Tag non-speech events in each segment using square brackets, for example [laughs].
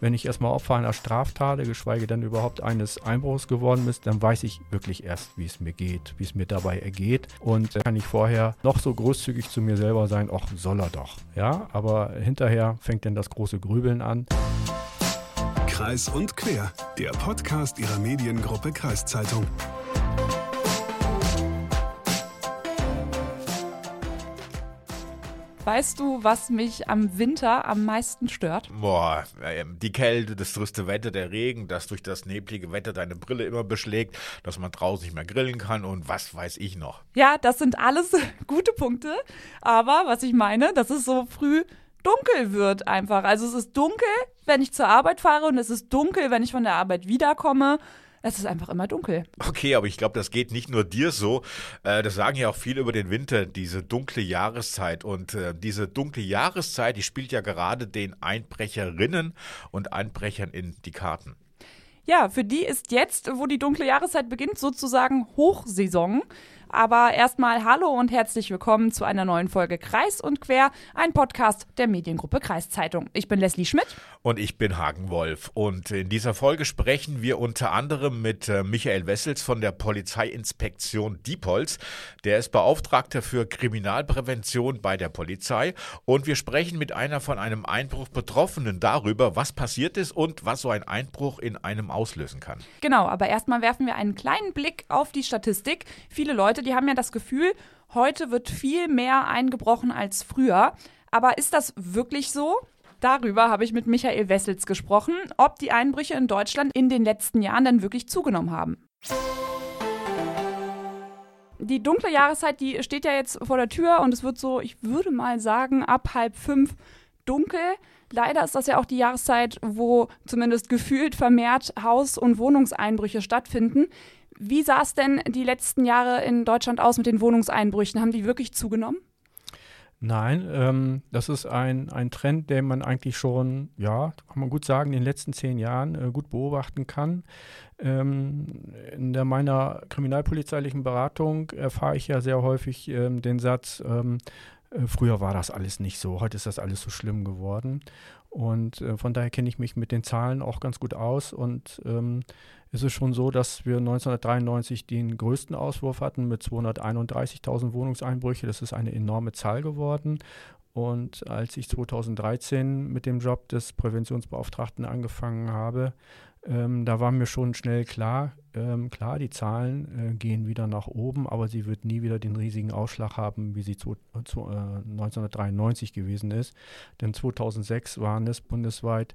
wenn ich erstmal Opfer einer Straftat, geschweige denn überhaupt eines Einbruchs geworden bin, dann weiß ich wirklich erst, wie es mir geht, wie es mir dabei ergeht. Und kann ich vorher noch so großzügig zu mir selber sein, ach, soll er doch. Ja, aber hinterher fängt dann das große Grübeln an. Kreis und Quer, der Podcast ihrer Mediengruppe Kreiszeitung. Weißt du, was mich am Winter am meisten stört? Boah, ähm, die Kälte, das triste Wetter, der Regen, dass durch das neblige Wetter deine Brille immer beschlägt, dass man draußen nicht mehr grillen kann und was weiß ich noch. Ja, das sind alles [laughs] gute Punkte. Aber was ich meine, dass es so früh dunkel wird einfach. Also es ist dunkel, wenn ich zur Arbeit fahre und es ist dunkel, wenn ich von der Arbeit wiederkomme. Es ist einfach immer dunkel. Okay, aber ich glaube, das geht nicht nur dir so. Äh, das sagen ja auch viele über den Winter, diese dunkle Jahreszeit. Und äh, diese dunkle Jahreszeit, die spielt ja gerade den Einbrecherinnen und Einbrechern in die Karten. Ja, für die ist jetzt, wo die dunkle Jahreszeit beginnt, sozusagen Hochsaison. Aber erstmal hallo und herzlich willkommen zu einer neuen Folge Kreis und Quer, ein Podcast der Mediengruppe Kreiszeitung. Ich bin Leslie Schmidt. Und ich bin Hagen Wolf. Und in dieser Folge sprechen wir unter anderem mit äh, Michael Wessels von der Polizeiinspektion Diepholz. Der ist Beauftragter für Kriminalprävention bei der Polizei. Und wir sprechen mit einer von einem Einbruch Betroffenen darüber, was passiert ist und was so ein Einbruch in einem auslösen kann. Genau, aber erstmal werfen wir einen kleinen Blick auf die Statistik. Viele Leute Leute, die haben ja das Gefühl, heute wird viel mehr eingebrochen als früher. Aber ist das wirklich so? Darüber habe ich mit Michael Wessels gesprochen, ob die Einbrüche in Deutschland in den letzten Jahren dann wirklich zugenommen haben. Die dunkle Jahreszeit, die steht ja jetzt vor der Tür und es wird so, ich würde mal sagen, ab halb fünf dunkel. Leider ist das ja auch die Jahreszeit, wo zumindest gefühlt vermehrt Haus- und Wohnungseinbrüche stattfinden. Wie sah es denn die letzten Jahre in Deutschland aus mit den Wohnungseinbrüchen? Haben die wirklich zugenommen? Nein, ähm, das ist ein, ein Trend, den man eigentlich schon, ja, kann man gut sagen, in den letzten zehn Jahren äh, gut beobachten kann. Ähm, in der, meiner kriminalpolizeilichen Beratung erfahre ich ja sehr häufig ähm, den Satz, ähm, äh, früher war das alles nicht so, heute ist das alles so schlimm geworden. Und äh, von daher kenne ich mich mit den Zahlen auch ganz gut aus und ähm, ist es schon so, dass wir 1993 den größten Auswurf hatten mit 231.000 Wohnungseinbrüche. Das ist eine enorme Zahl geworden. Und als ich 2013 mit dem Job des Präventionsbeauftragten angefangen habe, ähm, da war mir schon schnell klar, ähm, klar, die Zahlen äh, gehen wieder nach oben, aber sie wird nie wieder den riesigen Ausschlag haben, wie sie zu, zu, äh, 1993 gewesen ist. Denn 2006 waren es bundesweit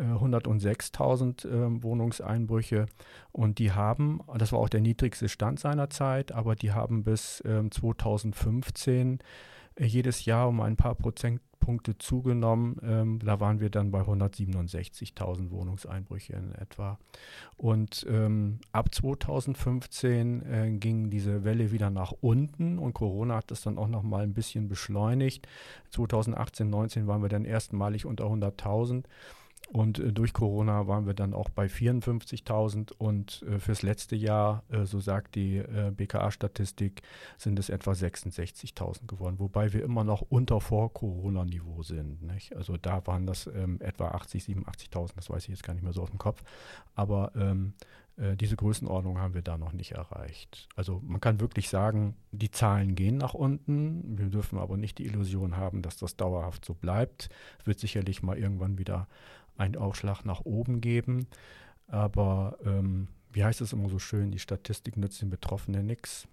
106.000 äh, Wohnungseinbrüche und die haben, das war auch der niedrigste Stand seiner Zeit, aber die haben bis ähm, 2015 äh, jedes Jahr um ein paar Prozentpunkte zugenommen. Ähm, da waren wir dann bei 167.000 Wohnungseinbrüche in etwa. Und ähm, ab 2015 äh, ging diese Welle wieder nach unten und Corona hat das dann auch noch mal ein bisschen beschleunigt. 2018, 19 waren wir dann erstmalig unter 100.000. Und äh, durch Corona waren wir dann auch bei 54.000 und äh, fürs letzte Jahr, äh, so sagt die äh, BKA-Statistik, sind es etwa 66.000 geworden, wobei wir immer noch unter Vor-Corona-Niveau sind. Nicht? Also da waren das ähm, etwa 80, 87.000, das weiß ich jetzt gar nicht mehr so aus dem Kopf. Aber ähm, äh, diese Größenordnung haben wir da noch nicht erreicht. Also man kann wirklich sagen, die Zahlen gehen nach unten. Wir dürfen aber nicht die Illusion haben, dass das dauerhaft so bleibt. Es wird sicherlich mal irgendwann wieder einen Aufschlag nach oben geben. Aber ähm, wie heißt es immer so schön, die Statistik nützt den Betroffenen nichts.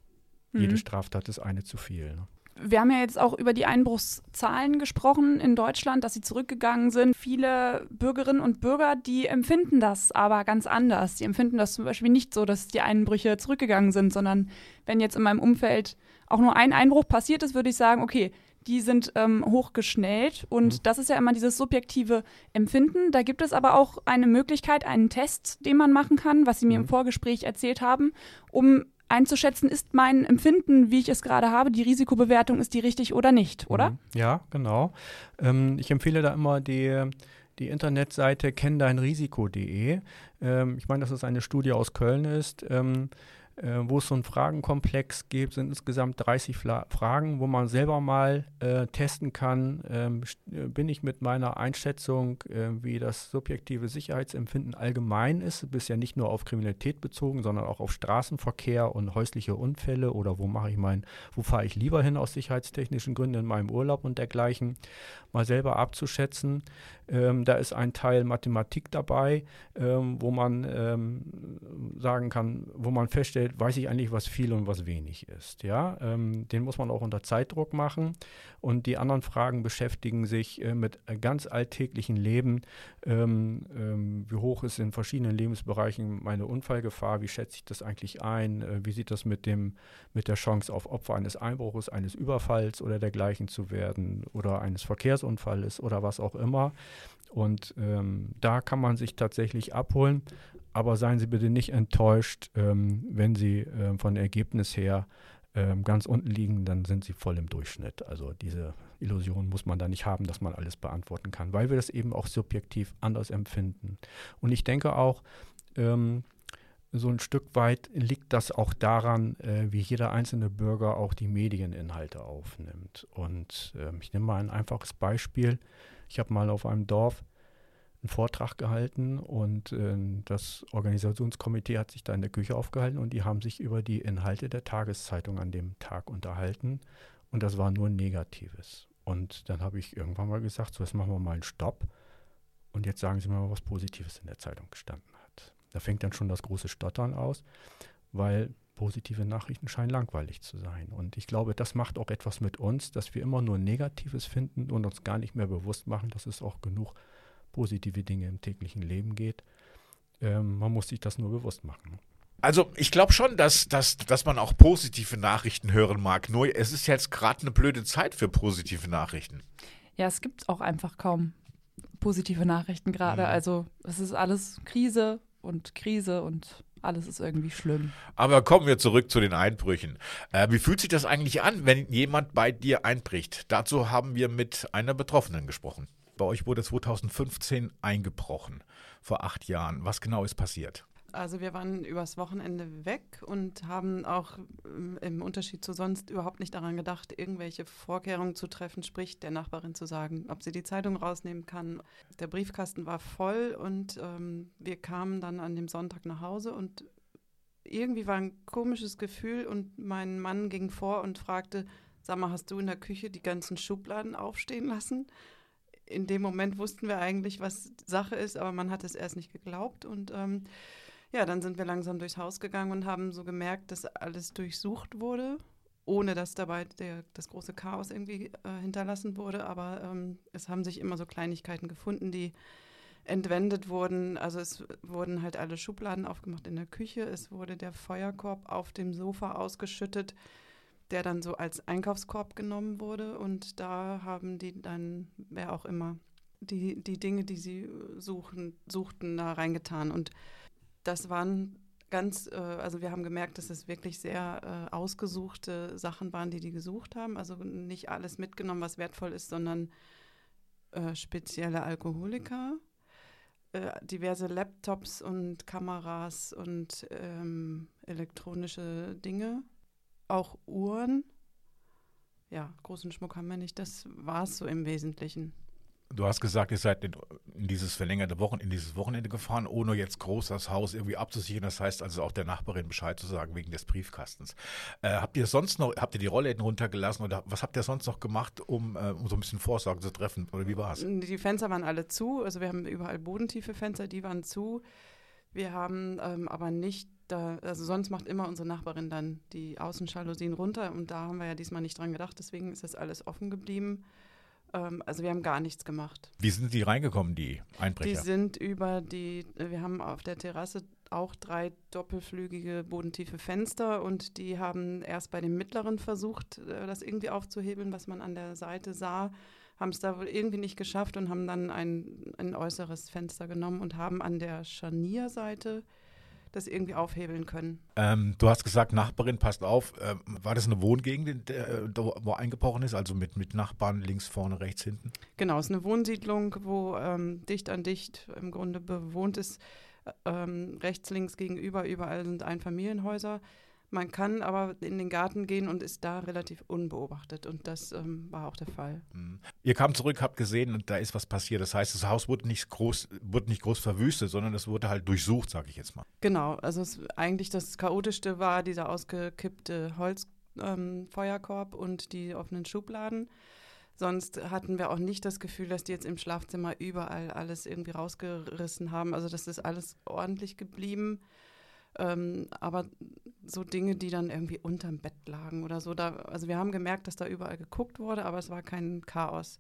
Mhm. Jede Straftat ist eine zu viel. Ne? Wir haben ja jetzt auch über die Einbruchszahlen gesprochen in Deutschland, dass sie zurückgegangen sind. Viele Bürgerinnen und Bürger, die empfinden das aber ganz anders. Die empfinden das zum Beispiel nicht so, dass die Einbrüche zurückgegangen sind, sondern wenn jetzt in meinem Umfeld auch nur ein Einbruch passiert ist, würde ich sagen, okay, die sind ähm, hochgeschnellt und mhm. das ist ja immer dieses subjektive Empfinden. Da gibt es aber auch eine Möglichkeit, einen Test, den man machen kann, was Sie mir mhm. im Vorgespräch erzählt haben, um einzuschätzen, ist mein Empfinden, wie ich es gerade habe, die Risikobewertung, ist die richtig oder nicht, oder? Mhm. Ja, genau. Ähm, ich empfehle da immer die, die Internetseite kenndeinrisiko.de. Ähm, ich meine, dass es eine Studie aus Köln ist. Ähm, äh, wo es so einen Fragenkomplex gibt, sind insgesamt 30 Fla Fragen, wo man selber mal äh, testen kann, ähm, äh, bin ich mit meiner Einschätzung, äh, wie das subjektive Sicherheitsempfinden allgemein ist, ja nicht nur auf Kriminalität bezogen, sondern auch auf Straßenverkehr und häusliche Unfälle oder wo mache ich mein, wo fahre ich lieber hin aus sicherheitstechnischen Gründen in meinem Urlaub und dergleichen, mal selber abzuschätzen. Ähm, da ist ein Teil Mathematik dabei, ähm, wo man ähm, sagen kann, wo man feststellt, weiß ich eigentlich, was viel und was wenig ist. Ja, ähm, den muss man auch unter Zeitdruck machen. Und die anderen Fragen beschäftigen sich äh, mit ganz alltäglichen Leben. Ähm, ähm, wie hoch ist in verschiedenen Lebensbereichen meine Unfallgefahr? Wie schätze ich das eigentlich ein? Äh, wie sieht das mit dem mit der Chance auf Opfer eines Einbruches, eines Überfalls oder dergleichen zu werden oder eines Verkehrsunfalles oder was auch immer? Und ähm, da kann man sich tatsächlich abholen. Aber seien Sie bitte nicht enttäuscht, ähm, wenn Sie ähm, von Ergebnis her ähm, ganz unten liegen, dann sind Sie voll im Durchschnitt. Also diese Illusion muss man da nicht haben, dass man alles beantworten kann, weil wir das eben auch subjektiv anders empfinden. Und ich denke auch, ähm, so ein Stück weit liegt das auch daran, äh, wie jeder einzelne Bürger auch die Medieninhalte aufnimmt. Und äh, ich nehme mal ein einfaches Beispiel. Ich habe mal auf einem Dorf einen Vortrag gehalten und äh, das Organisationskomitee hat sich da in der Küche aufgehalten und die haben sich über die Inhalte der Tageszeitung an dem Tag unterhalten und das war nur Negatives. Und dann habe ich irgendwann mal gesagt, so jetzt machen wir mal einen Stopp und jetzt sagen Sie mir mal, was Positives in der Zeitung gestanden hat. Da fängt dann schon das große Stottern aus, weil positive Nachrichten scheinen langweilig zu sein. Und ich glaube, das macht auch etwas mit uns, dass wir immer nur Negatives finden und uns gar nicht mehr bewusst machen, dass es auch genug positive Dinge im täglichen Leben geht. Ähm, man muss sich das nur bewusst machen. Also ich glaube schon, dass, dass, dass man auch positive Nachrichten hören mag. Nur es ist jetzt gerade eine blöde Zeit für positive Nachrichten. Ja, es gibt auch einfach kaum positive Nachrichten gerade. Mhm. Also es ist alles Krise und Krise und alles ist irgendwie schlimm. Aber kommen wir zurück zu den Einbrüchen. Äh, wie fühlt sich das eigentlich an, wenn jemand bei dir einbricht? Dazu haben wir mit einer Betroffenen gesprochen. Bei euch wurde 2015 eingebrochen, vor acht Jahren. Was genau ist passiert? Also wir waren übers Wochenende weg und haben auch ähm, im Unterschied zu sonst überhaupt nicht daran gedacht, irgendwelche Vorkehrungen zu treffen, sprich der Nachbarin zu sagen, ob sie die Zeitung rausnehmen kann. Der Briefkasten war voll und ähm, wir kamen dann an dem Sonntag nach Hause und irgendwie war ein komisches Gefühl und mein Mann ging vor und fragte, sag mal, hast du in der Küche die ganzen Schubladen aufstehen lassen? In dem Moment wussten wir eigentlich, was Sache ist, aber man hat es erst nicht geglaubt. Und ähm, ja, dann sind wir langsam durchs Haus gegangen und haben so gemerkt, dass alles durchsucht wurde, ohne dass dabei der, das große Chaos irgendwie äh, hinterlassen wurde. Aber ähm, es haben sich immer so Kleinigkeiten gefunden, die entwendet wurden. Also es wurden halt alle Schubladen aufgemacht in der Küche. Es wurde der Feuerkorb auf dem Sofa ausgeschüttet der dann so als Einkaufskorb genommen wurde. Und da haben die dann, wer auch immer, die, die Dinge, die sie suchen, suchten, da reingetan. Und das waren ganz, äh, also wir haben gemerkt, dass es wirklich sehr äh, ausgesuchte Sachen waren, die die gesucht haben. Also nicht alles mitgenommen, was wertvoll ist, sondern äh, spezielle Alkoholiker, äh, diverse Laptops und Kameras und ähm, elektronische Dinge auch Uhren. Ja, großen Schmuck haben wir nicht. Das war es so im Wesentlichen. Du hast gesagt, ihr seid in, dieses verlängerte Wochen, in dieses Wochenende gefahren, ohne jetzt groß das Haus irgendwie abzusichern. Das heißt also auch der Nachbarin Bescheid zu sagen wegen des Briefkastens. Äh, habt ihr sonst noch, habt ihr die Rollläden runtergelassen oder was habt ihr sonst noch gemacht, um, äh, um so ein bisschen Vorsorge zu treffen? Oder wie war es? Die Fenster waren alle zu. Also wir haben überall bodentiefe Fenster, die waren zu. Wir haben ähm, aber nicht da, also sonst macht immer unsere Nachbarin dann die Außenschalousien runter und da haben wir ja diesmal nicht dran gedacht, deswegen ist das alles offen geblieben. Ähm, also wir haben gar nichts gemacht. Wie sind die reingekommen, die Einbrecher? Die sind über die, wir haben auf der Terrasse auch drei doppelflügige bodentiefe Fenster und die haben erst bei dem mittleren versucht, äh, das irgendwie aufzuhebeln, was man an der Seite sah, haben es da wohl irgendwie nicht geschafft und haben dann ein, ein äußeres Fenster genommen und haben an der Scharnierseite das irgendwie aufhebeln können. Ähm, du hast gesagt, Nachbarin, passt auf. Ähm, war das eine Wohngegend, der, wo eingebrochen ist, also mit, mit Nachbarn links, vorne, rechts, hinten? Genau, es ist eine Wohnsiedlung, wo ähm, dicht an dicht im Grunde bewohnt ist. Ähm, rechts, links gegenüber, überall sind Einfamilienhäuser. Man kann aber in den Garten gehen und ist da relativ unbeobachtet und das ähm, war auch der Fall. Mhm. Ihr kam zurück, habt gesehen und da ist was passiert. Das heißt, das Haus wurde nicht groß, wurde nicht groß verwüstet, sondern es wurde halt durchsucht, sage ich jetzt mal. Genau, also es, eigentlich das Chaotischste war dieser ausgekippte Holzfeuerkorb ähm, und die offenen Schubladen. Sonst hatten wir auch nicht das Gefühl, dass die jetzt im Schlafzimmer überall alles irgendwie rausgerissen haben. Also das ist alles ordentlich geblieben. Ähm, aber so Dinge, die dann irgendwie unterm Bett lagen oder so. Da, also wir haben gemerkt, dass da überall geguckt wurde, aber es war kein Chaos.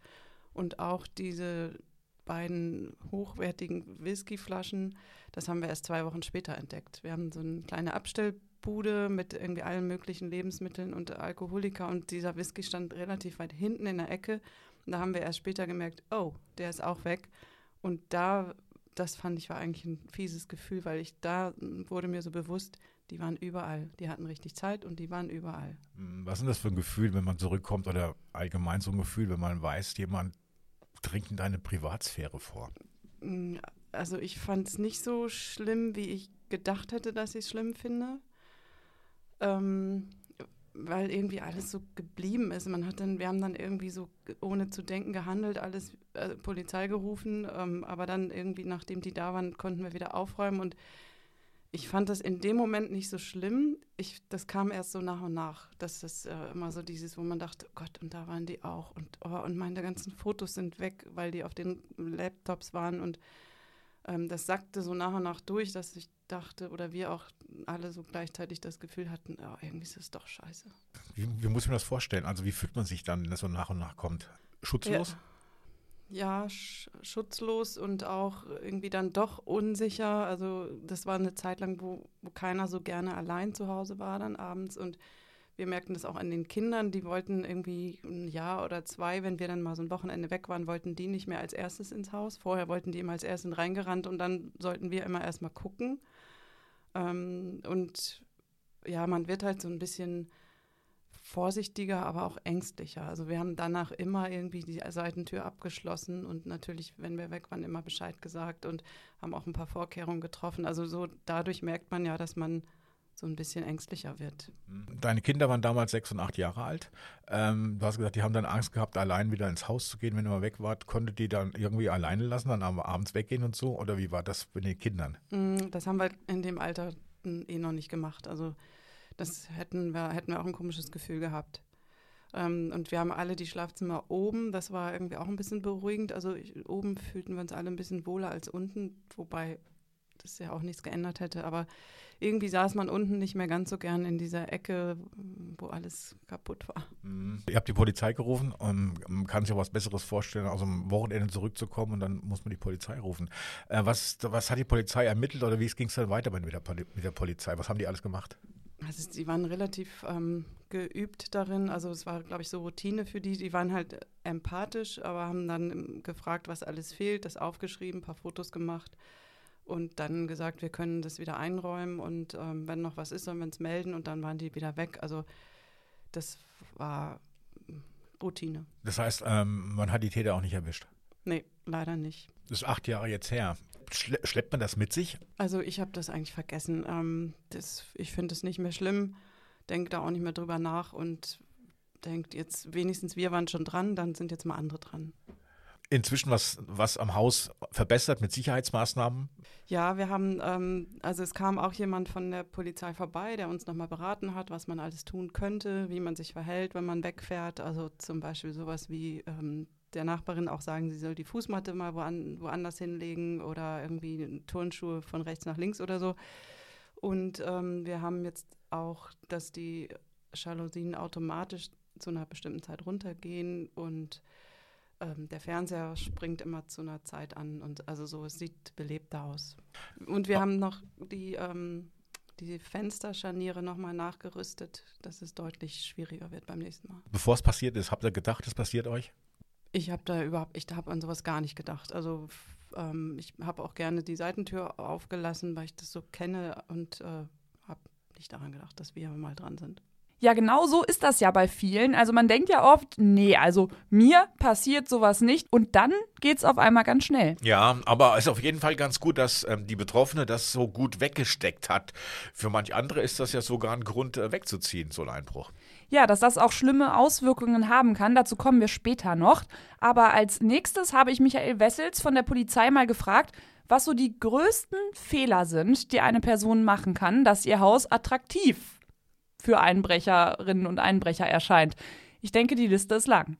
Und auch diese beiden hochwertigen Whiskyflaschen, das haben wir erst zwei Wochen später entdeckt. Wir haben so eine kleine Abstellbude mit irgendwie allen möglichen Lebensmitteln und Alkoholika und dieser Whisky stand relativ weit hinten in der Ecke. Und da haben wir erst später gemerkt, oh, der ist auch weg. Und da das fand ich war eigentlich ein fieses Gefühl, weil ich da wurde mir so bewusst, die waren überall. Die hatten richtig Zeit und die waren überall. Hm, was ist das für ein Gefühl, wenn man zurückkommt oder allgemein so ein Gefühl, wenn man weiß, jemand dringt in deine Privatsphäre vor? Hm, also ich fand es nicht so schlimm, wie ich gedacht hätte, dass ich es schlimm finde. Ähm, weil irgendwie alles so geblieben ist. Man hat dann, wir haben dann irgendwie so ohne zu denken gehandelt, alles äh, Polizei gerufen, ähm, aber dann irgendwie, nachdem die da waren, konnten wir wieder aufräumen und ich fand das in dem Moment nicht so schlimm. Ich, das kam erst so nach und nach. Das ist äh, immer so dieses, wo man dachte, oh Gott, und da waren die auch. Und, oh, und meine ganzen Fotos sind weg, weil die auf den Laptops waren. Und ähm, das sackte so nach und nach durch, dass ich dachte, oder wir auch alle so gleichzeitig das Gefühl hatten, oh, irgendwie ist es doch scheiße. Wie, wie muss man das vorstellen? Also wie fühlt man sich dann, wenn das so nach und nach kommt? Schutzlos? Ja, ja sch schutzlos und auch irgendwie dann doch unsicher. Also das war eine Zeit lang, wo, wo keiner so gerne allein zu Hause war dann abends und wir merkten das auch an den Kindern, die wollten irgendwie ein Jahr oder zwei, wenn wir dann mal so ein Wochenende weg waren, wollten die nicht mehr als erstes ins Haus. Vorher wollten die immer als erstes reingerannt und dann sollten wir immer erstmal gucken. Ähm, und ja, man wird halt so ein bisschen vorsichtiger, aber auch ängstlicher. Also wir haben danach immer irgendwie die Seitentür abgeschlossen und natürlich, wenn wir weg waren, immer Bescheid gesagt und haben auch ein paar Vorkehrungen getroffen. Also so dadurch merkt man ja, dass man so ein bisschen ängstlicher wird. Deine Kinder waren damals sechs und acht Jahre alt. Ähm, du hast gesagt, die haben dann Angst gehabt, allein wieder ins Haus zu gehen, wenn du mal weg wart. Konntet die dann irgendwie alleine lassen, dann abends weggehen und so? Oder wie war das mit den Kindern? Mm, das haben wir in dem Alter eh noch nicht gemacht. Also das hätten wir, hätten wir auch ein komisches Gefühl gehabt. Ähm, und wir haben alle die Schlafzimmer oben. Das war irgendwie auch ein bisschen beruhigend. Also ich, oben fühlten wir uns alle ein bisschen wohler als unten, wobei das ja auch nichts geändert hätte. Aber irgendwie saß man unten nicht mehr ganz so gern in dieser Ecke, wo alles kaputt war. Mhm. Ihr habt die Polizei gerufen und man kann sich auch was Besseres vorstellen, aus dem Wochenende zurückzukommen und dann muss man die Polizei rufen. Äh, was, was hat die Polizei ermittelt oder wie ging es dann weiter mit der, mit der Polizei? Was haben die alles gemacht? Also sie waren relativ ähm, geübt darin. Also es war, glaube ich, so Routine für die. Die waren halt empathisch, aber haben dann gefragt, was alles fehlt, das aufgeschrieben, ein paar Fotos gemacht und dann gesagt, wir können das wieder einräumen und ähm, wenn noch was ist, sollen wir uns melden und dann waren die wieder weg. Also das war Routine. Das heißt, ähm, man hat die Täter auch nicht erwischt? Nee, leider nicht. Das ist acht Jahre jetzt her. Schle schleppt man das mit sich? Also ich habe das eigentlich vergessen. Ähm, das, ich finde es nicht mehr schlimm, denke da auch nicht mehr drüber nach und denkt jetzt wenigstens wir waren schon dran, dann sind jetzt mal andere dran inzwischen was, was am Haus verbessert mit Sicherheitsmaßnahmen? Ja, wir haben, ähm, also es kam auch jemand von der Polizei vorbei, der uns nochmal beraten hat, was man alles tun könnte, wie man sich verhält, wenn man wegfährt. Also zum Beispiel sowas wie ähm, der Nachbarin auch sagen, sie soll die Fußmatte mal woan woanders hinlegen oder irgendwie Turnschuhe von rechts nach links oder so. Und ähm, wir haben jetzt auch, dass die Jalousien automatisch zu einer bestimmten Zeit runtergehen und ähm, der Fernseher springt immer zu einer Zeit an und also so, es sieht belebter aus. Und wir oh. haben noch die, ähm, die Fensterscharniere nochmal nachgerüstet, dass es deutlich schwieriger wird beim nächsten Mal. Bevor es passiert ist, habt ihr gedacht, es passiert euch? Ich habe da überhaupt, ich habe an sowas gar nicht gedacht. Also ähm, ich habe auch gerne die Seitentür aufgelassen, weil ich das so kenne und äh, habe nicht daran gedacht, dass wir mal dran sind. Ja, genau so ist das ja bei vielen. Also man denkt ja oft, nee, also mir passiert sowas nicht und dann geht es auf einmal ganz schnell. Ja, aber es ist auf jeden Fall ganz gut, dass ähm, die Betroffene das so gut weggesteckt hat. Für manch andere ist das ja sogar ein Grund, äh, wegzuziehen, so ein Einbruch. Ja, dass das auch schlimme Auswirkungen haben kann, dazu kommen wir später noch. Aber als nächstes habe ich Michael Wessels von der Polizei mal gefragt, was so die größten Fehler sind, die eine Person machen kann, dass ihr Haus attraktiv für Einbrecherinnen und Einbrecher erscheint. Ich denke, die Liste ist lang.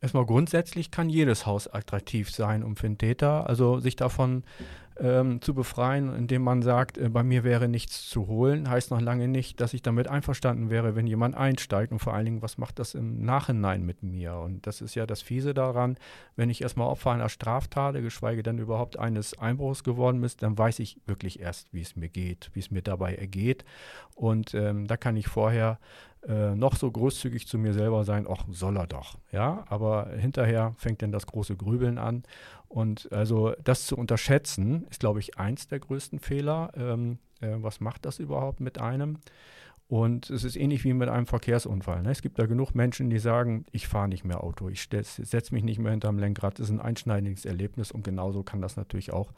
Erstmal grundsätzlich kann jedes Haus attraktiv sein, um für einen Täter, also sich davon ähm, zu befreien, indem man sagt, äh, bei mir wäre nichts zu holen, heißt noch lange nicht, dass ich damit einverstanden wäre, wenn jemand einsteigt und vor allen Dingen, was macht das im Nachhinein mit mir? Und das ist ja das Fiese daran, wenn ich erstmal Opfer einer Straftat, geschweige denn überhaupt eines Einbruchs geworden bin, dann weiß ich wirklich erst, wie es mir geht, wie es mir dabei ergeht. Und ähm, da kann ich vorher äh, noch so großzügig zu mir selber sein, ach, soll er doch. Ja, aber hinterher fängt dann das große Grübeln an. Und also das zu unterschätzen, ist, glaube ich, eins der größten Fehler. Ähm, äh, was macht das überhaupt mit einem? Und es ist ähnlich wie mit einem Verkehrsunfall. Ne? Es gibt da genug Menschen, die sagen, ich fahre nicht mehr Auto, ich setze mich nicht mehr hinterm Lenkrad. Das ist ein einschneidendes Erlebnis und genauso kann das natürlich auch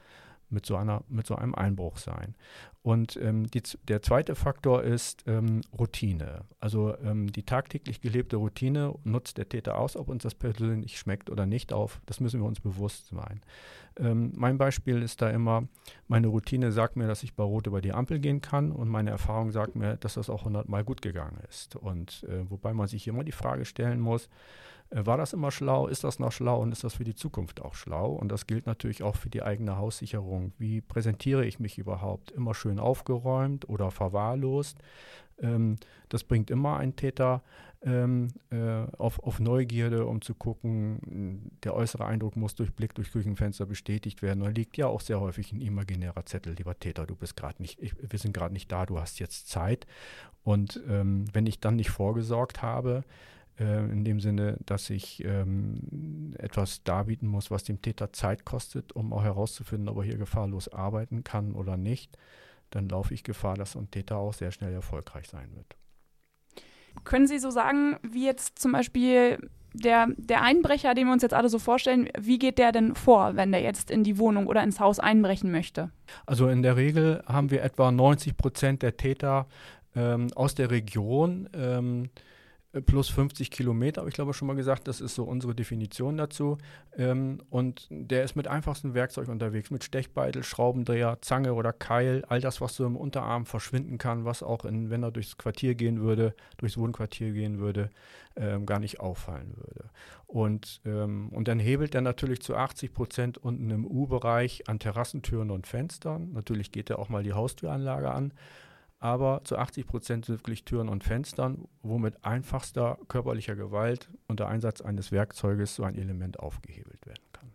mit so, einer, mit so einem Einbruch sein. Und ähm, die, der zweite Faktor ist ähm, Routine. Also ähm, die tagtäglich gelebte Routine nutzt der Täter aus, ob uns das persönlich schmeckt oder nicht auf. Das müssen wir uns bewusst sein. Ähm, mein Beispiel ist da immer, meine Routine sagt mir, dass ich bei Rot über die Ampel gehen kann und meine Erfahrung sagt mir, dass das auch hundertmal gut gegangen ist. Und äh, wobei man sich immer die Frage stellen muss, war das immer schlau? Ist das noch schlau? Und ist das für die Zukunft auch schlau? Und das gilt natürlich auch für die eigene Haussicherung. Wie präsentiere ich mich überhaupt? Immer schön aufgeräumt oder verwahrlost? Ähm, das bringt immer einen Täter ähm, äh, auf, auf, Neugierde, um zu gucken, der äußere Eindruck muss durch Blick durch Küchenfenster bestätigt werden. Da liegt ja auch sehr häufig ein imaginärer Zettel, lieber Täter, du bist gerade nicht, ich, wir sind gerade nicht da, du hast jetzt Zeit. Und ähm, wenn ich dann nicht vorgesorgt habe, äh, in dem Sinne, dass ich ähm, etwas darbieten muss, was dem Täter Zeit kostet, um auch herauszufinden, ob er hier gefahrlos arbeiten kann oder nicht, dann laufe ich Gefahr, dass ein Täter auch sehr schnell erfolgreich sein wird. Können Sie so sagen, wie jetzt zum Beispiel der, der Einbrecher, den wir uns jetzt alle so vorstellen, wie geht der denn vor, wenn der jetzt in die Wohnung oder ins Haus einbrechen möchte? Also in der Regel haben wir etwa 90 Prozent der Täter ähm, aus der Region. Ähm, plus 50 Kilometer, habe ich glaube schon mal gesagt. Das ist so unsere Definition dazu. Ähm, und der ist mit einfachstem Werkzeug unterwegs, mit Stechbeitel, Schraubendreher, Zange oder Keil, all das, was so im Unterarm verschwinden kann, was auch, in, wenn er durchs Quartier gehen würde, durchs Wohnquartier gehen würde, ähm, gar nicht auffallen würde. Und, ähm, und dann hebelt er natürlich zu 80 Prozent unten im U-Bereich an Terrassentüren und Fenstern. Natürlich geht er auch mal die Haustüranlage an aber zu 80 Prozent sind wirklich Türen und Fenstern, wo mit einfachster körperlicher Gewalt unter Einsatz eines Werkzeuges so ein Element aufgehebelt werden kann.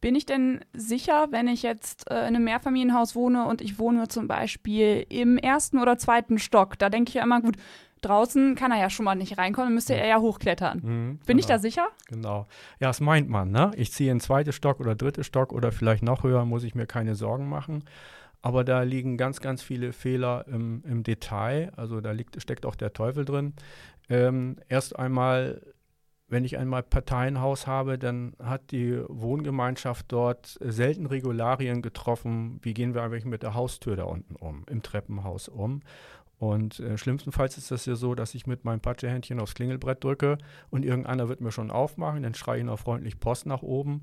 Bin ich denn sicher, wenn ich jetzt äh, in einem Mehrfamilienhaus wohne und ich wohne zum Beispiel im ersten oder zweiten Stock? Da denke ich ja immer, gut, draußen kann er ja schon mal nicht reinkommen, dann müsste er ja hochklettern. Mhm, Bin genau. ich da sicher? Genau. Ja, das meint man, ne? Ich ziehe in zweite Stock oder dritte Stock oder vielleicht noch höher, muss ich mir keine Sorgen machen. Aber da liegen ganz, ganz viele Fehler im, im Detail. Also da liegt, steckt auch der Teufel drin. Ähm, erst einmal, wenn ich einmal Parteienhaus habe, dann hat die Wohngemeinschaft dort selten Regularien getroffen. Wie gehen wir eigentlich mit der Haustür da unten um, im Treppenhaus um? Und äh, schlimmstenfalls ist das ja so, dass ich mit meinem Patschehändchen aufs Klingelbrett drücke und irgendeiner wird mir schon aufmachen, dann schreie ich noch freundlich Post nach oben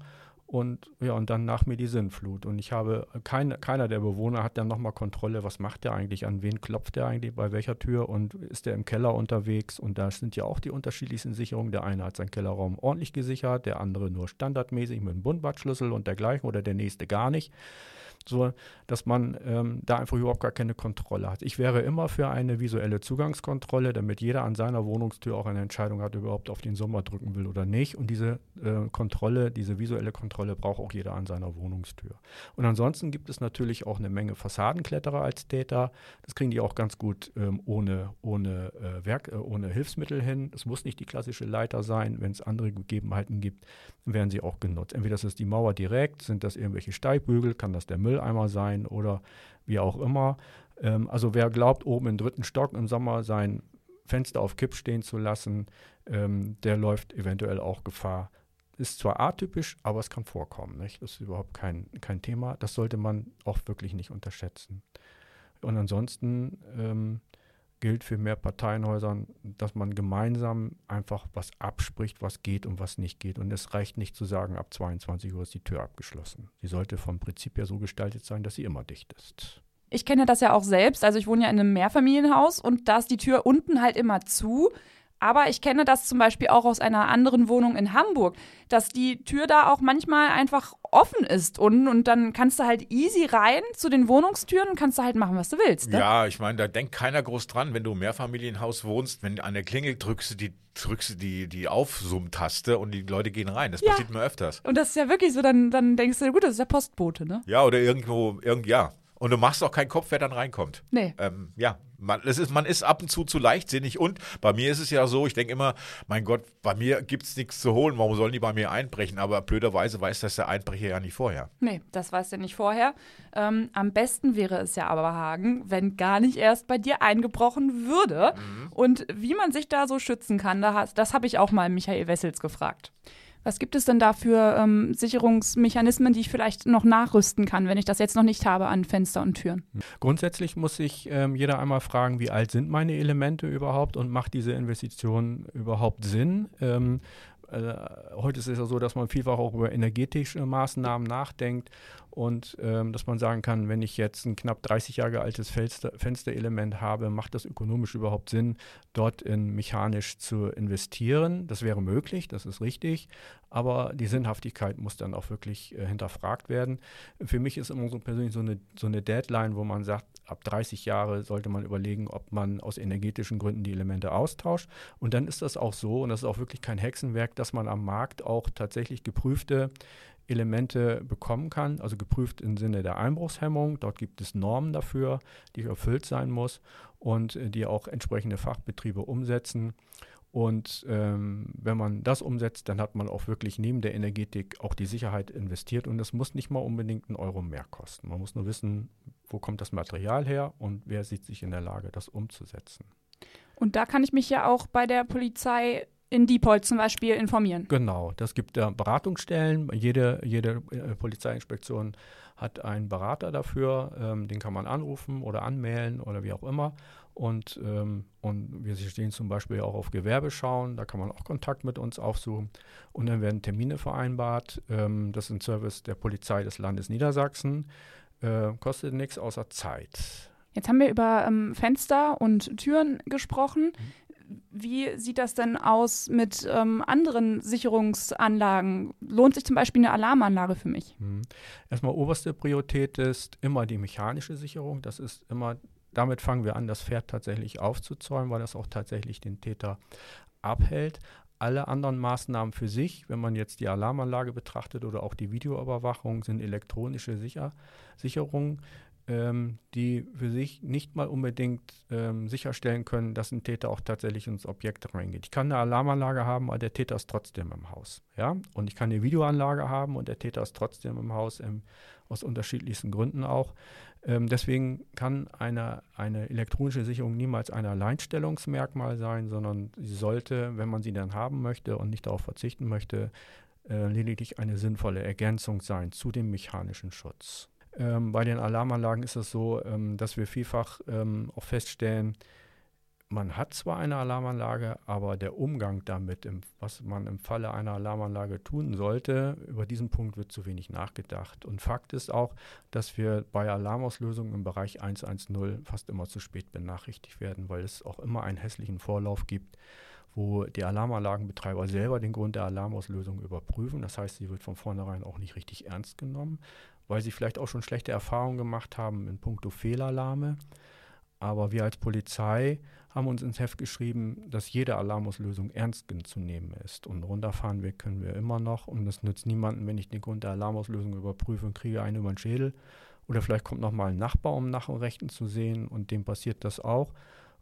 und ja, und dann nach mir die Sinnflut. Und ich habe, kein, keiner der Bewohner hat dann nochmal Kontrolle, was macht der eigentlich, an wen klopft der eigentlich, bei welcher Tür und ist der im Keller unterwegs? Und da sind ja auch die unterschiedlichsten Sicherungen. Der eine hat seinen Kellerraum ordentlich gesichert, der andere nur standardmäßig mit einem Bundbadschlüssel und dergleichen oder der nächste gar nicht so dass man ähm, da einfach überhaupt gar keine Kontrolle hat. Ich wäre immer für eine visuelle Zugangskontrolle, damit jeder an seiner Wohnungstür auch eine Entscheidung hat, er überhaupt auf den Sommer drücken will oder nicht. Und diese äh, Kontrolle, diese visuelle Kontrolle braucht auch jeder an seiner Wohnungstür. Und ansonsten gibt es natürlich auch eine Menge Fassadenkletterer als Täter. Das kriegen die auch ganz gut ähm, ohne, ohne, äh, Werk, äh, ohne Hilfsmittel hin. Es muss nicht die klassische Leiter sein. Wenn es andere Gegebenheiten gibt, werden sie auch genutzt. Entweder das ist die Mauer direkt, sind das irgendwelche Steigbügel, kann das der Müll Mülleimer sein oder wie auch immer. Ähm, also wer glaubt, oben im dritten Stock im Sommer sein Fenster auf Kipp stehen zu lassen, ähm, der läuft eventuell auch Gefahr. Ist zwar atypisch, aber es kann vorkommen. Nicht? Das ist überhaupt kein, kein Thema. Das sollte man auch wirklich nicht unterschätzen. Und ansonsten ähm, gilt für mehr Parteienhäusern, dass man gemeinsam einfach was abspricht, was geht und was nicht geht. Und es reicht nicht zu sagen, ab 22 Uhr ist die Tür abgeschlossen. Sie sollte vom Prinzip her so gestaltet sein, dass sie immer dicht ist. Ich kenne das ja auch selbst. Also ich wohne ja in einem Mehrfamilienhaus und da ist die Tür unten halt immer zu. Aber ich kenne das zum Beispiel auch aus einer anderen Wohnung in Hamburg, dass die Tür da auch manchmal einfach offen ist unten und dann kannst du halt easy rein zu den Wohnungstüren und kannst du halt machen, was du willst. Ne? Ja, ich meine, da denkt keiner groß dran, wenn du im Mehrfamilienhaus wohnst, wenn an der Klingel drückst du die drückst du die, die Aufsummtaste und die Leute gehen rein. Das Ja. passiert mir öfters. Und das ist ja wirklich so, dann, dann denkst du, gut, das ist der Postbote, ne? Ja, oder irgendwo, irgend, ja. Und du machst auch keinen Kopf, wer dann reinkommt. Nee. Ähm, ja, man, es ist, man ist ab und zu zu leichtsinnig und bei mir ist es ja so, ich denke immer, mein Gott, bei mir gibt es nichts zu holen, warum sollen die bei mir einbrechen? Aber blöderweise weiß das der Einbrecher ja nicht vorher. Nee, das weißt du nicht vorher. Ähm, am besten wäre es ja aber, Hagen, wenn gar nicht erst bei dir eingebrochen würde. Und wie man sich da so schützen kann, das habe ich auch mal Michael Wessels gefragt. Was gibt es denn da für ähm, Sicherungsmechanismen, die ich vielleicht noch nachrüsten kann, wenn ich das jetzt noch nicht habe an Fenster und Türen? Grundsätzlich muss sich ähm, jeder einmal fragen, wie alt sind meine Elemente überhaupt und macht diese Investition überhaupt Sinn? Ähm, äh, heute ist es ja so, dass man vielfach auch über energetische Maßnahmen nachdenkt und ähm, dass man sagen kann, wenn ich jetzt ein knapp 30 Jahre altes Fenster, Fensterelement habe, macht das ökonomisch überhaupt Sinn, dort in mechanisch zu investieren? Das wäre möglich, das ist richtig, aber die Sinnhaftigkeit muss dann auch wirklich äh, hinterfragt werden. Für mich ist immer so persönlich so eine, so eine Deadline, wo man sagt, ab 30 Jahre sollte man überlegen, ob man aus energetischen Gründen die Elemente austauscht. Und dann ist das auch so, und das ist auch wirklich kein Hexenwerk, dass man am Markt auch tatsächlich geprüfte Elemente bekommen kann, also geprüft im Sinne der Einbruchshemmung. Dort gibt es Normen dafür, die erfüllt sein muss und äh, die auch entsprechende Fachbetriebe umsetzen. Und ähm, wenn man das umsetzt, dann hat man auch wirklich neben der Energetik auch die Sicherheit investiert und es muss nicht mal unbedingt einen Euro mehr kosten. Man muss nur wissen, wo kommt das Material her und wer sieht sich in der Lage, das umzusetzen. Und da kann ich mich ja auch bei der Polizei in Diepholz zum Beispiel informieren. Genau, das gibt da Beratungsstellen. Jede, jede äh, Polizeiinspektion hat einen Berater dafür. Ähm, den kann man anrufen oder anmelden oder wie auch immer. Und, ähm, und wir stehen zum Beispiel auch auf Gewerbe schauen. Da kann man auch Kontakt mit uns aufsuchen. Und dann werden Termine vereinbart. Ähm, das ist ein Service der Polizei des Landes Niedersachsen. Äh, kostet nichts außer Zeit. Jetzt haben wir über ähm, Fenster und Türen gesprochen. Wie sieht das denn aus mit ähm, anderen Sicherungsanlagen? Lohnt sich zum Beispiel eine Alarmanlage für mich? Mhm. Erstmal oberste Priorität ist immer die mechanische Sicherung. Das ist immer, damit fangen wir an, das Pferd tatsächlich aufzuzäumen, weil das auch tatsächlich den Täter abhält. Alle anderen Maßnahmen für sich, wenn man jetzt die Alarmanlage betrachtet oder auch die Videoüberwachung, sind elektronische Sicher Sicherungen, ähm, die für sich nicht mal unbedingt ähm, sicherstellen können, dass ein Täter auch tatsächlich ins Objekt reingeht. Ich kann eine Alarmanlage haben, aber der Täter ist trotzdem im Haus. Ja? Und ich kann eine Videoanlage haben und der Täter ist trotzdem im Haus, ähm, aus unterschiedlichsten Gründen auch. Ähm, deswegen kann eine, eine elektronische Sicherung niemals ein Alleinstellungsmerkmal sein, sondern sie sollte, wenn man sie dann haben möchte und nicht darauf verzichten möchte, äh, lediglich eine sinnvolle Ergänzung sein zu dem mechanischen Schutz. Ähm, bei den Alarmanlagen ist es so, ähm, dass wir vielfach ähm, auch feststellen, man hat zwar eine Alarmanlage, aber der Umgang damit, im, was man im Falle einer Alarmanlage tun sollte, über diesen Punkt wird zu wenig nachgedacht. Und Fakt ist auch, dass wir bei Alarmauslösungen im Bereich 110 fast immer zu spät benachrichtigt werden, weil es auch immer einen hässlichen Vorlauf gibt, wo die Alarmanlagenbetreiber selber den Grund der Alarmauslösung überprüfen. Das heißt, sie wird von vornherein auch nicht richtig ernst genommen, weil sie vielleicht auch schon schlechte Erfahrungen gemacht haben in puncto Fehlalarme. Aber wir als Polizei haben uns ins Heft geschrieben, dass jede Alarmauslösung ernst zu nehmen ist. Und runterfahren wir können wir immer noch. Und das nützt niemandem, wenn ich den Grund der Alarmauslösung überprüfe und kriege einen über den Schädel. Oder vielleicht kommt noch mal ein Nachbar, um nach dem Rechten zu sehen. Und dem passiert das auch.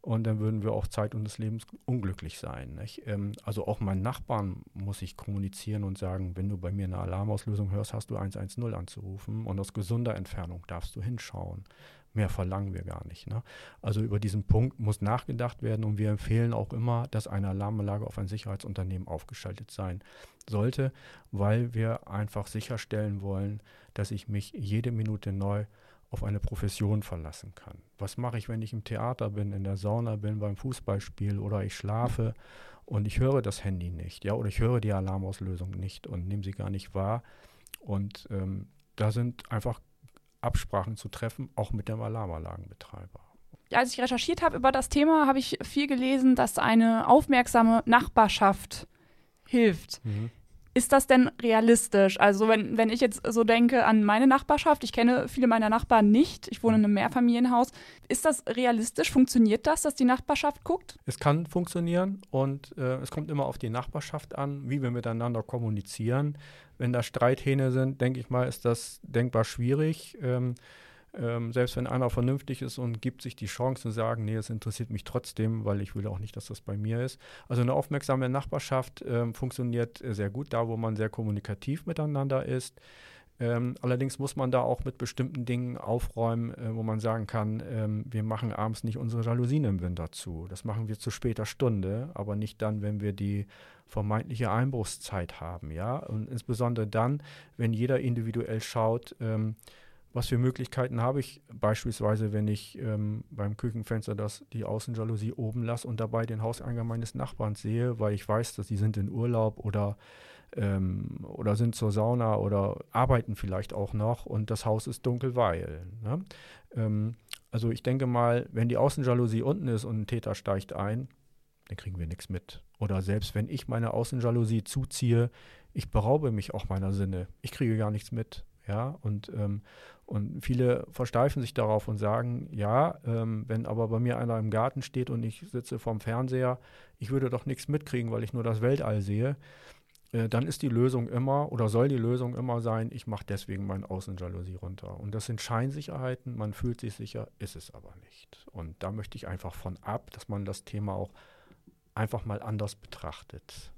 Und dann würden wir auch Zeit unseres Lebens unglücklich sein. Ähm, also auch meinen Nachbarn muss ich kommunizieren und sagen, wenn du bei mir eine Alarmauslösung hörst, hast du 110 anzurufen und aus gesunder Entfernung darfst du hinschauen. Mehr verlangen wir gar nicht. Ne? Also über diesen Punkt muss nachgedacht werden und wir empfehlen auch immer, dass eine Alarmanlage auf ein Sicherheitsunternehmen aufgeschaltet sein sollte, weil wir einfach sicherstellen wollen, dass ich mich jede Minute neu auf eine Profession verlassen kann. Was mache ich, wenn ich im Theater bin, in der Sauna bin, beim Fußballspiel oder ich schlafe und ich höre das Handy nicht, ja, oder ich höre die Alarmauslösung nicht und nehme sie gar nicht wahr. Und ähm, da sind einfach Absprachen zu treffen, auch mit dem Alarmanlagenbetreiber. Ja, als ich recherchiert habe über das Thema, habe ich viel gelesen, dass eine aufmerksame Nachbarschaft hilft. Mhm. Ist das denn realistisch? Also wenn, wenn ich jetzt so denke an meine Nachbarschaft, ich kenne viele meiner Nachbarn nicht, ich wohne in einem Mehrfamilienhaus, ist das realistisch? Funktioniert das, dass die Nachbarschaft guckt? Es kann funktionieren und äh, es kommt immer auf die Nachbarschaft an, wie wir miteinander kommunizieren. Wenn da Streithähne sind, denke ich mal, ist das denkbar schwierig. Ähm, ähm, selbst wenn einer vernünftig ist und gibt sich die Chance zu sagen, nee, es interessiert mich trotzdem, weil ich will auch nicht, dass das bei mir ist. Also eine aufmerksame Nachbarschaft ähm, funktioniert äh, sehr gut da, wo man sehr kommunikativ miteinander ist. Ähm, allerdings muss man da auch mit bestimmten Dingen aufräumen, äh, wo man sagen kann, ähm, wir machen abends nicht unsere Jalousien im Winter zu. Das machen wir zu später Stunde, aber nicht dann, wenn wir die vermeintliche Einbruchszeit haben, ja. Und insbesondere dann, wenn jeder individuell schaut, ähm, was für Möglichkeiten habe ich beispielsweise, wenn ich ähm, beim Küchenfenster das, die Außenjalousie oben lasse und dabei den Hauseingang meines Nachbarn sehe, weil ich weiß, dass sie sind in Urlaub oder, ähm, oder sind zur Sauna oder arbeiten vielleicht auch noch und das Haus ist dunkel, weil. Ne? Ähm, also ich denke mal, wenn die Außenjalousie unten ist und ein Täter steigt ein, dann kriegen wir nichts mit. Oder selbst wenn ich meine Außenjalousie zuziehe, ich beraube mich auch meiner Sinne. Ich kriege gar nichts mit. Ja, und, ähm, und viele versteifen sich darauf und sagen, ja, ähm, wenn aber bei mir einer im Garten steht und ich sitze vorm Fernseher, ich würde doch nichts mitkriegen, weil ich nur das Weltall sehe, äh, dann ist die Lösung immer oder soll die Lösung immer sein, ich mache deswegen meine Außenjalousie runter. Und das sind Scheinsicherheiten, man fühlt sich sicher, ist es aber nicht. Und da möchte ich einfach von ab, dass man das Thema auch einfach mal anders betrachtet.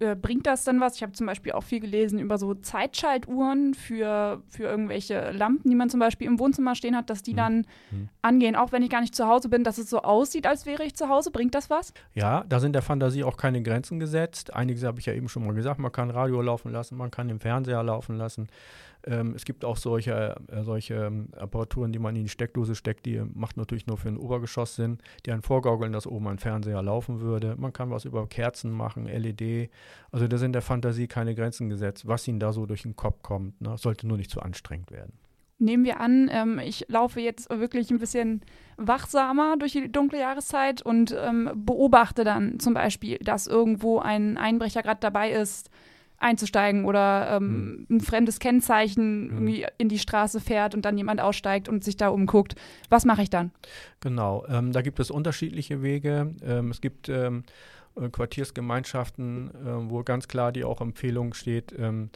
Äh, bringt das denn was? Ich habe zum Beispiel auch viel gelesen über so Zeitschaltuhren für, für irgendwelche Lampen, die man zum Beispiel im Wohnzimmer stehen hat, dass die mhm. dann mhm. angehen, auch wenn ich gar nicht zu Hause bin, dass es so aussieht, als wäre ich zu Hause. Bringt das was? Ja, da sind der Fantasie auch keine Grenzen gesetzt. Einiges habe ich ja eben schon mal gesagt, man kann Radio laufen lassen, man kann den Fernseher laufen lassen. Ähm, es gibt auch solche, äh, solche ähm, Apparaturen, die man in die Steckdose steckt, die macht natürlich nur für ein Obergeschoss Sinn, die einen vorgaukeln, dass oben ein Fernseher laufen würde. Man kann was über Kerzen machen, LED. Also da sind der Fantasie keine Grenzen gesetzt, was ihnen da so durch den Kopf kommt. Ne? Sollte nur nicht zu anstrengend werden. Nehmen wir an, ähm, ich laufe jetzt wirklich ein bisschen wachsamer durch die dunkle Jahreszeit und ähm, beobachte dann zum Beispiel, dass irgendwo ein Einbrecher gerade dabei ist, einzusteigen oder ähm, mhm. ein fremdes Kennzeichen mhm. irgendwie in die Straße fährt und dann jemand aussteigt und sich da umguckt. Was mache ich dann? Genau, ähm, da gibt es unterschiedliche Wege. Ähm, es gibt ähm, äh, Quartiersgemeinschaften, äh, wo ganz klar die auch Empfehlung steht, ähm,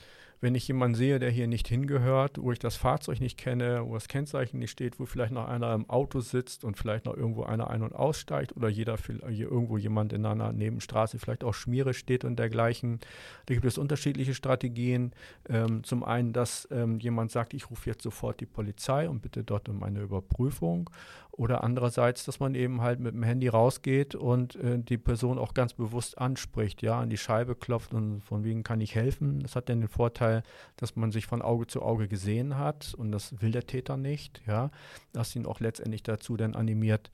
wenn ich jemanden sehe, der hier nicht hingehört, wo ich das Fahrzeug nicht kenne, wo das Kennzeichen nicht steht, wo vielleicht noch einer im Auto sitzt und vielleicht noch irgendwo einer ein- und aussteigt oder jeder irgendwo jemand in einer Nebenstraße vielleicht auch Schmiere steht und dergleichen. Da gibt es unterschiedliche Strategien. Ähm, zum einen, dass ähm, jemand sagt, ich rufe jetzt sofort die Polizei und bitte dort um eine Überprüfung. Oder andererseits, dass man eben halt mit dem Handy rausgeht und äh, die Person auch ganz bewusst anspricht, ja, an die Scheibe klopft und von wegen kann ich helfen. Das hat dann den Vorteil, dass man sich von Auge zu Auge gesehen hat und das will der Täter nicht, ja, dass ihn auch letztendlich dazu dann animiert,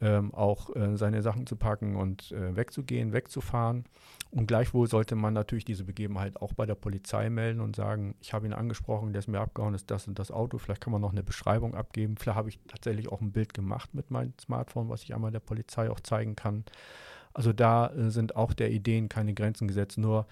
ähm, auch äh, seine Sachen zu packen und äh, wegzugehen, wegzufahren. Und gleichwohl sollte man natürlich diese Begebenheit auch bei der Polizei melden und sagen, ich habe ihn angesprochen, der ist mir abgehauen, ist das und das Auto. Vielleicht kann man noch eine Beschreibung abgeben. Vielleicht habe ich tatsächlich auch ein Bild gemacht mit meinem Smartphone, was ich einmal der Polizei auch zeigen kann. Also da äh, sind auch der Ideen keine Grenzen gesetzt. Nur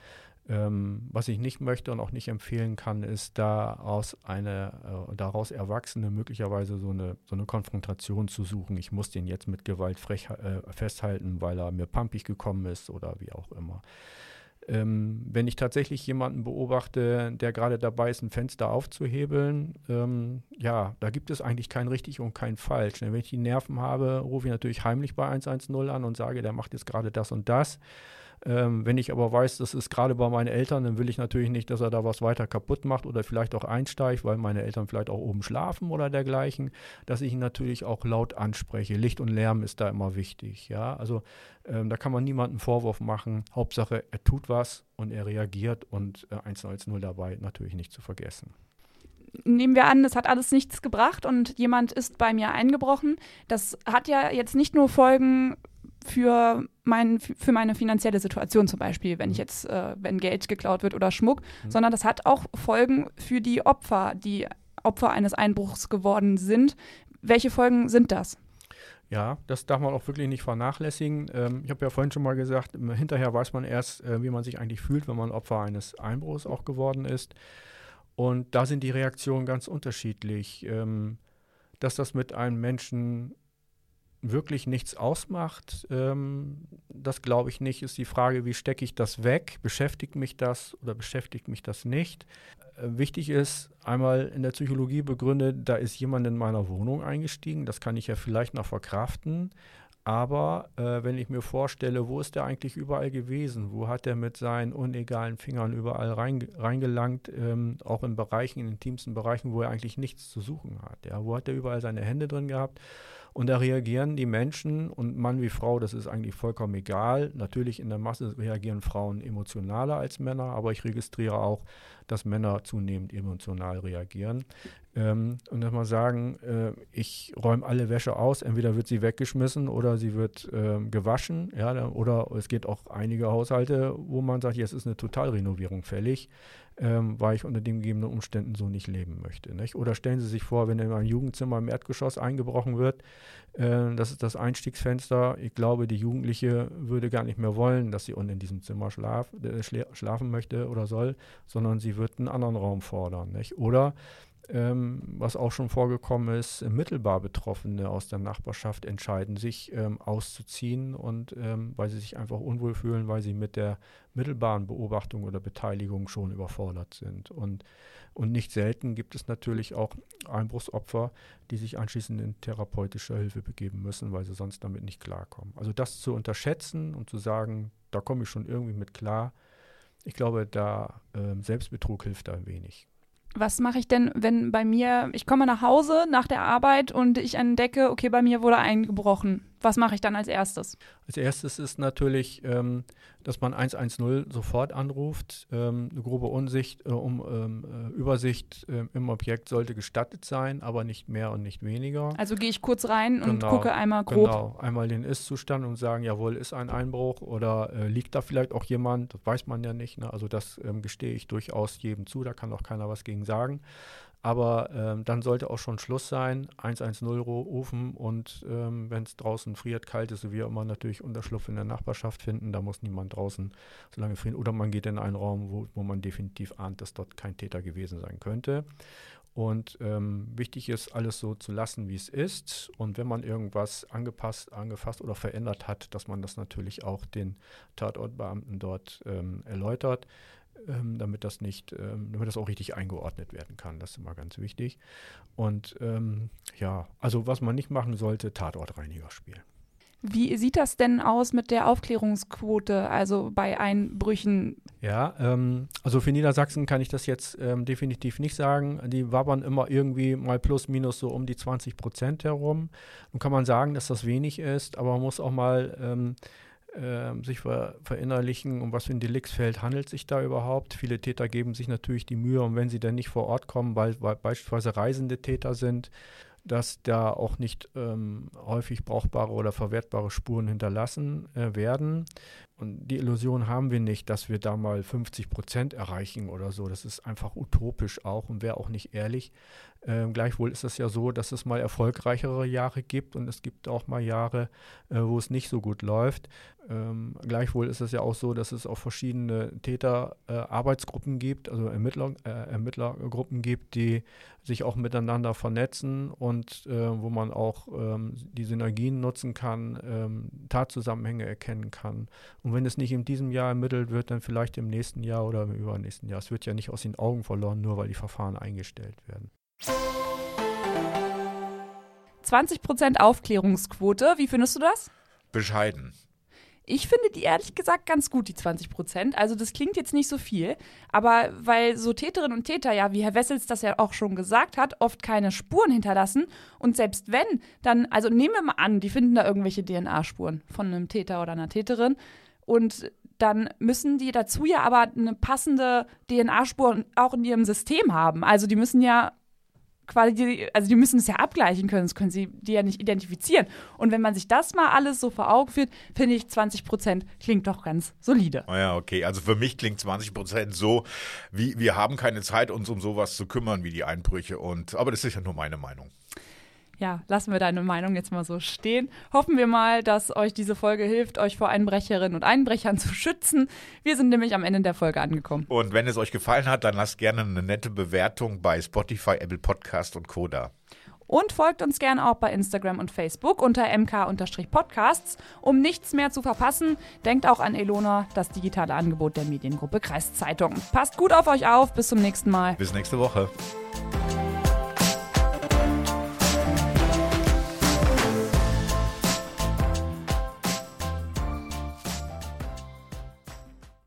ähm, was ich nicht möchte und auch nicht empfehlen kann, ist daraus eine äh, daraus Erwachsene möglicherweise so eine, so eine Konfrontation zu suchen. Ich muss den jetzt mit Gewalt frech, äh, festhalten, weil er mir pampig gekommen ist oder wie auch immer. Ähm, wenn ich tatsächlich jemanden beobachte, der gerade dabei ist, ein Fenster aufzuhebeln, ähm, ja, da gibt es eigentlich kein richtig und kein falsch. Wenn ich die Nerven habe, rufe ich natürlich heimlich bei 110 an und sage, der macht jetzt gerade das und das. Ähm, wenn ich aber weiß, das ist gerade bei meinen Eltern, dann will ich natürlich nicht, dass er da was weiter kaputt macht oder vielleicht auch einsteigt, weil meine Eltern vielleicht auch oben schlafen oder dergleichen, dass ich ihn natürlich auch laut anspreche. Licht und Lärm ist da immer wichtig. Ja, also ähm, da kann man niemanden Vorwurf machen. Hauptsache, er tut was und er reagiert und äh, 1 als 0 dabei natürlich nicht zu vergessen nehmen wir an, es hat alles nichts gebracht und jemand ist bei mir eingebrochen. Das hat ja jetzt nicht nur Folgen für, mein, für meine finanzielle Situation zum Beispiel, wenn ich mhm. jetzt, äh, wenn Geld geklaut wird oder Schmuck, mhm. sondern das hat auch Folgen für die Opfer, die Opfer eines Einbruchs geworden sind. Welche Folgen sind das? Ja, das darf man auch wirklich nicht vernachlässigen. Ähm, ich habe ja vorhin schon mal gesagt, hinterher weiß man erst, äh, wie man sich eigentlich fühlt, wenn man Opfer eines Einbruchs auch geworden ist. Und da sind die Reaktionen ganz unterschiedlich. Ähm, dass das mit einem Menschen wirklich nichts ausmacht, ähm, das glaube ich nicht, ist die Frage, wie stecke ich das weg? Beschäftigt mich das oder beschäftigt mich das nicht? Äh, wichtig ist, einmal in der Psychologie begründet, da ist jemand in meiner Wohnung eingestiegen, das kann ich ja vielleicht noch verkraften. Aber äh, wenn ich mir vorstelle, wo ist der eigentlich überall gewesen? Wo hat er mit seinen unegalen Fingern überall rein, reingelangt, ähm, auch in Bereichen, in intimsten Bereichen, wo er eigentlich nichts zu suchen hat? Ja? Wo hat er überall seine Hände drin gehabt? Und da reagieren die Menschen und Mann wie Frau, das ist eigentlich vollkommen egal. Natürlich in der Masse reagieren Frauen emotionaler als Männer, aber ich registriere auch, dass Männer zunehmend emotional reagieren. Ähm, und man sagen, äh, ich räume alle Wäsche aus, entweder wird sie weggeschmissen oder sie wird ähm, gewaschen. Ja, oder es gibt auch einige Haushalte, wo man sagt, jetzt ist eine Totalrenovierung fällig ähm, weil ich unter den gegebenen Umständen so nicht leben möchte. Nicht? Oder stellen Sie sich vor, wenn in einem Jugendzimmer im Erdgeschoss eingebrochen wird, äh, das ist das Einstiegsfenster. Ich glaube, die Jugendliche würde gar nicht mehr wollen, dass sie unten in diesem Zimmer schlaf, äh, schlafen möchte oder soll, sondern sie wird einen anderen Raum fordern. Nicht? Oder ähm, was auch schon vorgekommen ist, mittelbar Betroffene aus der Nachbarschaft entscheiden sich ähm, auszuziehen und ähm, weil sie sich einfach unwohl fühlen, weil sie mit der mittelbaren Beobachtung oder Beteiligung schon überfordert sind. Und, und nicht selten gibt es natürlich auch Einbruchsopfer, die sich anschließend in therapeutische Hilfe begeben müssen, weil sie sonst damit nicht klarkommen. Also das zu unterschätzen und zu sagen, da komme ich schon irgendwie mit klar, ich glaube, da äh, Selbstbetrug hilft da wenig was mache ich denn, wenn bei mir, ich komme nach Hause nach der Arbeit und ich entdecke, okay, bei mir wurde eingebrochen. Was mache ich dann als erstes? Als erstes ist natürlich, ähm, dass man 110 sofort anruft. Ähm, eine grobe Unsicht, äh, um, ähm, äh, Übersicht äh, im Objekt sollte gestattet sein, aber nicht mehr und nicht weniger. Also gehe ich kurz rein genau, und gucke einmal grob. Genau, einmal den Ist-Zustand und sagen, jawohl, ist ein Einbruch oder äh, liegt da vielleicht auch jemand, das weiß man ja nicht. Ne? Also das ähm, gestehe ich durchaus jedem zu, da kann auch keiner was gegen sagen. Aber ähm, dann sollte auch schon Schluss sein. 110 rufen und ähm, wenn es draußen friert, kalt ist, wir immer natürlich Unterschlupf in der Nachbarschaft finden. Da muss niemand draußen so lange frieren. Oder man geht in einen Raum, wo, wo man definitiv ahnt, dass dort kein Täter gewesen sein könnte. Und ähm, wichtig ist, alles so zu lassen, wie es ist. Und wenn man irgendwas angepasst, angefasst oder verändert hat, dass man das natürlich auch den Tatortbeamten dort ähm, erläutert ähm, damit das nicht, ähm, damit das auch richtig eingeordnet werden kann. Das ist immer ganz wichtig. Und ähm, ja, also was man nicht machen sollte, Tatortreiniger spielen. Wie sieht das denn aus mit der Aufklärungsquote, also bei Einbrüchen? Ja, ähm, also für Niedersachsen kann ich das jetzt ähm, definitiv nicht sagen. Die wabern immer irgendwie mal plus minus so um die 20 Prozent herum. Nun kann man sagen, dass das wenig ist, aber man muss auch mal ähm, äh, sich ver verinnerlichen, um was für ein Deliktsfeld handelt sich da überhaupt. Viele Täter geben sich natürlich die Mühe, und wenn sie dann nicht vor Ort kommen, weil, weil beispielsweise reisende Täter sind, dass da auch nicht ähm, häufig brauchbare oder verwertbare Spuren hinterlassen äh, werden. Und die Illusion haben wir nicht, dass wir da mal 50 Prozent erreichen oder so. Das ist einfach utopisch auch und wäre auch nicht ehrlich. Ähm, gleichwohl ist es ja so, dass es mal erfolgreichere Jahre gibt und es gibt auch mal Jahre, äh, wo es nicht so gut läuft. Ähm, gleichwohl ist es ja auch so, dass es auch verschiedene Täterarbeitsgruppen äh, gibt, also Ermittler, äh, Ermittlergruppen gibt, die sich auch miteinander vernetzen und äh, wo man auch ähm, die Synergien nutzen kann, ähm, Tatzusammenhänge erkennen kann und Und wenn es nicht in diesem Jahr ermittelt wird, dann vielleicht im nächsten Jahr oder im übernächsten Jahr. Es wird ja nicht aus den Augen verloren, nur weil die Verfahren eingestellt werden. 20% Aufklärungsquote, wie findest du das? Bescheiden. Ich finde die ehrlich gesagt ganz gut, die 20 Prozent. Also das klingt jetzt nicht so viel, aber weil so Täterinnen und Täter ja, wie Herr Wessels das ja auch schon gesagt hat, oft keine Spuren hinterlassen und selbst wenn, dann, also nehmen wir mal an, die finden da irgendwelche DNA-Spuren von einem Täter oder einer Täterin und dann müssen die dazu ja aber eine passende DNA-Spur auch in ihrem System haben. Also die müssen ja quasi, also die müssen es ja abgleichen können, das können sie die ja nicht identifizieren. Und wenn man sich das mal alles so vor Augen führt, finde ich 20 Prozent klingt doch ganz solide. Oh ja, okay. Also für mich klingt 20 Prozent so, wie wir haben keine Zeit, uns um sowas zu kümmern wie die Einbrüche. Und aber das ist ja nur meine Meinung ja, lassen wir deine Meinung jetzt mal so stehen. Hoffen wir mal, dass euch diese Folge hilft, euch vor Einbrecherinnen und Einbrechern zu schützen. Wir sind nämlich am Ende der Folge angekommen. Und wenn es euch gefallen hat, dann lasst gerne eine nette Bewertung bei Spotify, Apple Podcast und Co. da. Und folgt uns gerne auch bei Instagram und Facebook unter mk-podcasts. Um nichts mehr zu verpassen, denkt auch an Elona, das digitale Angebot der Mediengruppe Kreiszeitung. Passt gut auf euch auf, bis zum nächsten Mal. Bis nächste Woche.